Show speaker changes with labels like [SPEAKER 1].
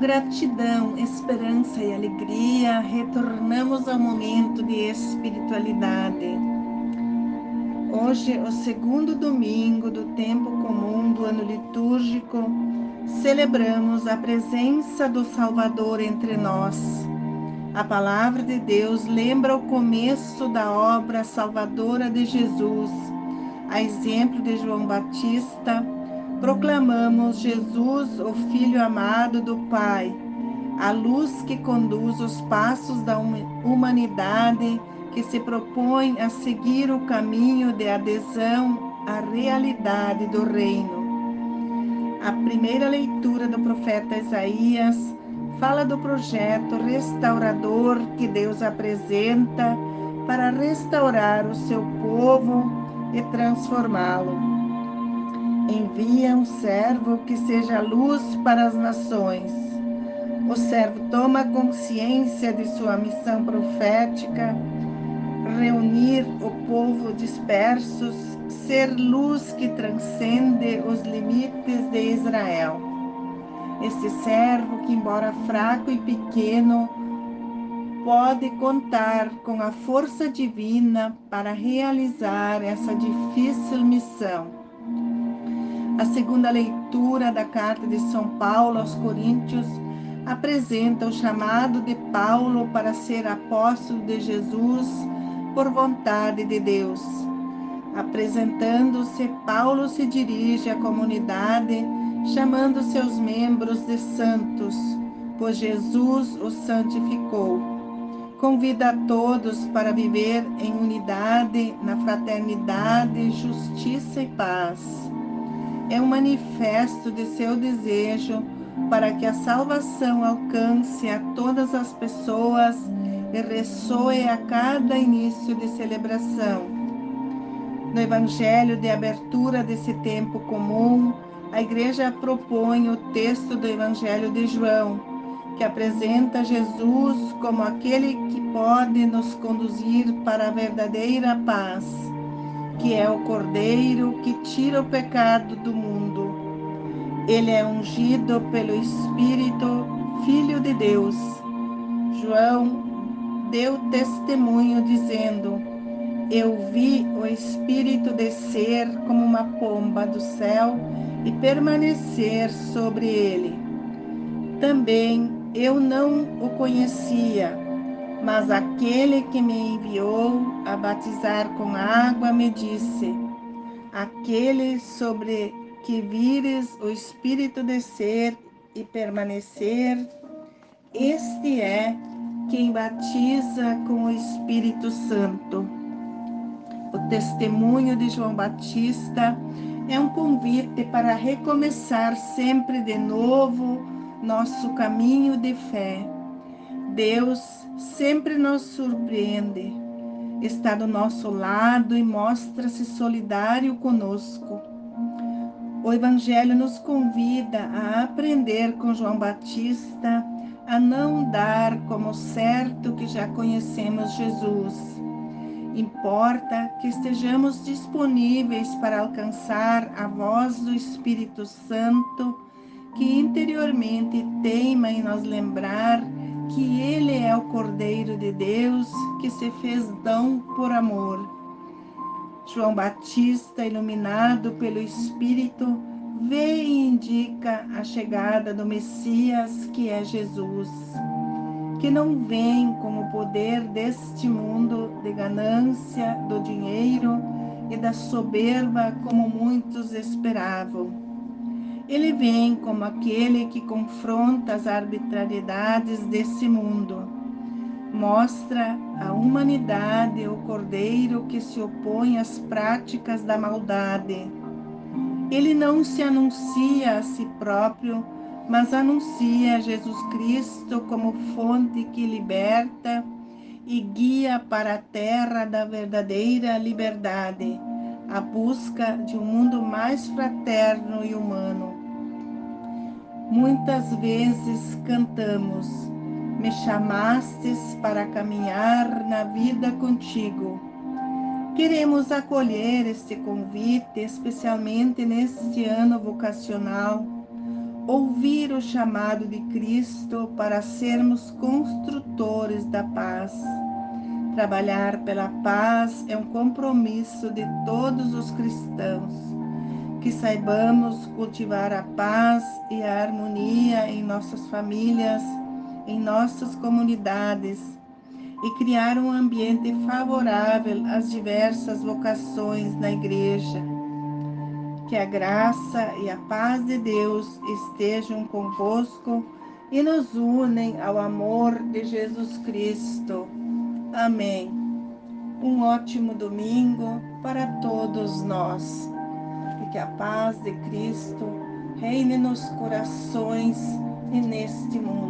[SPEAKER 1] Gratidão, esperança e alegria, retornamos ao momento de espiritualidade. Hoje, o segundo domingo do tempo comum do ano litúrgico, celebramos a presença do Salvador entre nós. A palavra de Deus lembra o começo da obra salvadora de Jesus, a exemplo de João Batista proclamamos Jesus, o Filho amado do Pai, a luz que conduz os passos da humanidade que se propõe a seguir o caminho de adesão à realidade do reino. A primeira leitura do profeta Isaías fala do projeto restaurador que Deus apresenta para restaurar o seu povo e transformá-lo envia um servo que seja luz para as nações. O servo toma consciência de sua missão profética, reunir o povo dispersos, ser luz que transcende os limites de Israel. Este servo, que embora fraco e pequeno, pode contar com a força divina para realizar essa difícil missão a segunda leitura da carta de São Paulo aos Coríntios apresenta o chamado de Paulo para ser apóstolo de Jesus por vontade de Deus. Apresentando-se, Paulo se dirige à comunidade, chamando seus membros de santos, pois Jesus os santificou. Convida a todos para viver em unidade, na fraternidade, justiça e paz é um manifesto de seu desejo para que a salvação alcance a todas as pessoas e ressoe a cada início de celebração. No Evangelho de abertura desse tempo comum, a Igreja propõe o texto do Evangelho de João, que apresenta Jesus como aquele que pode nos conduzir para a verdadeira paz que é o Cordeiro que tira o pecado do mundo. Ele é ungido pelo Espírito, Filho de Deus. João deu testemunho dizendo: Eu vi o Espírito descer como uma pomba do céu e permanecer sobre ele. Também eu não o conhecia mas aquele que me enviou a batizar com água me disse: Aquele sobre que vires o Espírito descer e permanecer, este é quem batiza com o Espírito Santo. O testemunho de João Batista é um convite para recomeçar sempre de novo nosso caminho de fé Deus sempre nos surpreende, está do nosso lado e mostra-se solidário conosco. O Evangelho nos convida a aprender com João Batista a não dar como certo que já conhecemos Jesus. Importa que estejamos disponíveis para alcançar a voz do Espírito Santo que interiormente teima em nos lembrar ele é o Cordeiro de Deus que se fez dão por amor. João Batista, iluminado pelo Espírito, vê e indica a chegada do Messias, que é Jesus, que não vem com o poder deste mundo de ganância, do dinheiro e da soberba como muitos esperavam ele vem como aquele que confronta as arbitrariedades desse mundo. Mostra a humanidade, o cordeiro que se opõe às práticas da maldade. Ele não se anuncia a si próprio, mas anuncia Jesus Cristo como fonte que liberta e guia para a terra da verdadeira liberdade, a busca de um mundo mais fraterno e humano. Muitas vezes cantamos: Me chamastes para caminhar na vida contigo. Queremos acolher este convite, especialmente neste ano vocacional, ouvir o chamado de Cristo para sermos construtores da paz. Trabalhar pela paz é um compromisso de todos os cristãos. Que saibamos cultivar a paz e a harmonia em nossas famílias, em nossas comunidades e criar um ambiente favorável às diversas vocações na igreja. Que a graça e a paz de Deus estejam convosco e nos unem ao amor de Jesus Cristo. Amém. Um ótimo domingo para todos nós. E que a paz de Cristo reine nos corações e neste mundo